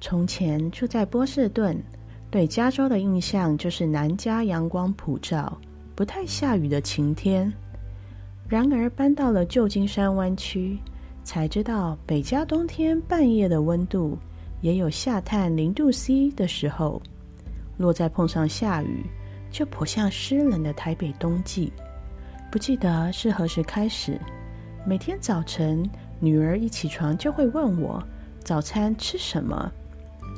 从前住在波士顿，对加州的印象就是南加阳光普照、不太下雨的晴天。然而搬到了旧金山湾区，才知道北加冬天半夜的温度也有下探零度 C 的时候。若再碰上下雨，就颇像湿冷的台北冬季。不记得是何时开始，每天早晨女儿一起床就会问我早餐吃什么。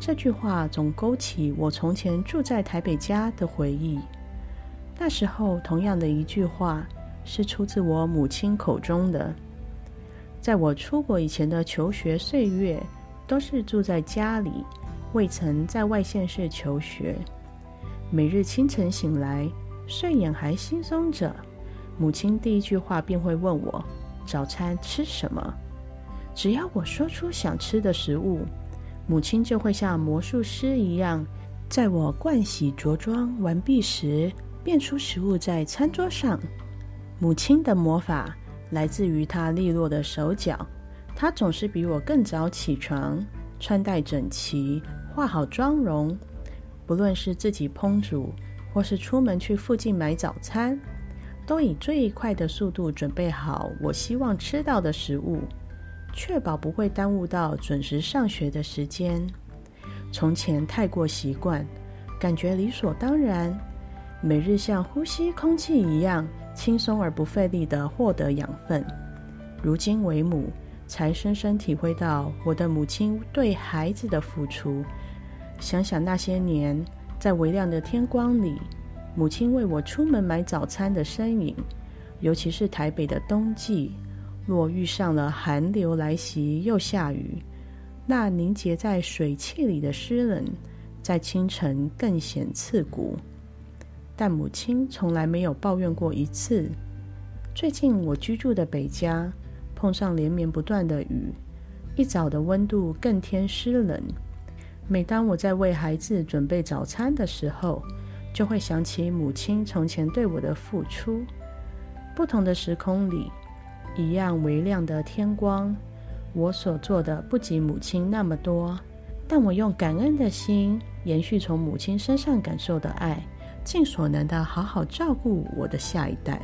这句话总勾起我从前住在台北家的回忆。那时候，同样的一句话是出自我母亲口中的。在我出国以前的求学岁月，都是住在家里，未曾在外县市求学。每日清晨醒来，睡眼还惺忪着，母亲第一句话便会问我早餐吃什么。只要我说出想吃的食物。母亲就会像魔术师一样，在我盥洗着装完毕时，变出食物在餐桌上。母亲的魔法来自于她利落的手脚，她总是比我更早起床，穿戴整齐，化好妆容。不论是自己烹煮，或是出门去附近买早餐，都以最快的速度准备好我希望吃到的食物。确保不会耽误到准时上学的时间。从前太过习惯，感觉理所当然，每日像呼吸空气一样轻松而不费力的获得养分。如今为母，才深深体会到我的母亲对孩子的付出。想想那些年，在微亮的天光里，母亲为我出门买早餐的身影，尤其是台北的冬季。若遇上了寒流来袭，又下雨，那凝结在水汽里的湿冷，在清晨更显刺骨。但母亲从来没有抱怨过一次。最近我居住的北家碰上连绵不断的雨，一早的温度更添湿冷。每当我在为孩子准备早餐的时候，就会想起母亲从前对我的付出。不同的时空里。一样微亮的天光，我所做的不及母亲那么多，但我用感恩的心，延续从母亲身上感受的爱，尽所能的好好照顾我的下一代。